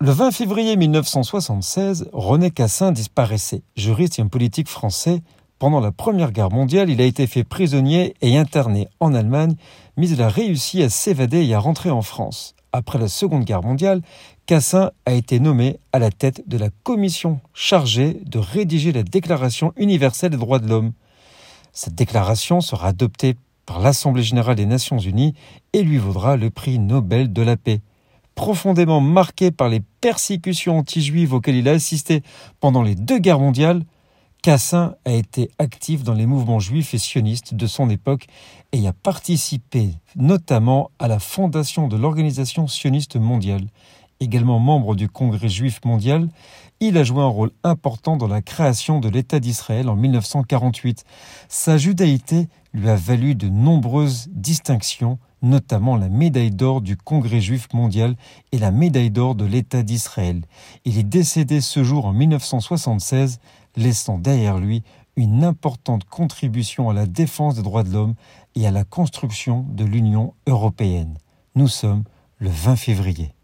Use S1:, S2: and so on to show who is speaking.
S1: Le 20 février 1976, René Cassin disparaissait. Juriste et homme politique français, pendant la Première Guerre mondiale, il a été fait prisonnier et interné en Allemagne, mais il a réussi à s'évader et à rentrer en France. Après la Seconde Guerre mondiale, Cassin a été nommé à la tête de la commission chargée de rédiger la Déclaration universelle des droits de l'homme. Cette déclaration sera adoptée par l'Assemblée générale des Nations unies et lui vaudra le prix Nobel de la paix profondément marqué par les persécutions anti-juives auxquelles il a assisté pendant les deux guerres mondiales, Cassin a été actif dans les mouvements juifs et sionistes de son époque et a participé notamment à la fondation de l'Organisation sioniste mondiale. Également membre du Congrès juif mondial, il a joué un rôle important dans la création de l'État d'Israël en 1948. Sa judaïté lui a valu de nombreuses distinctions notamment la médaille d'or du Congrès juif mondial et la médaille d'or de l'État d'Israël. Il est décédé ce jour en 1976, laissant derrière lui une importante contribution à la défense des droits de l'homme et à la construction de l'Union européenne. Nous sommes le 20 février.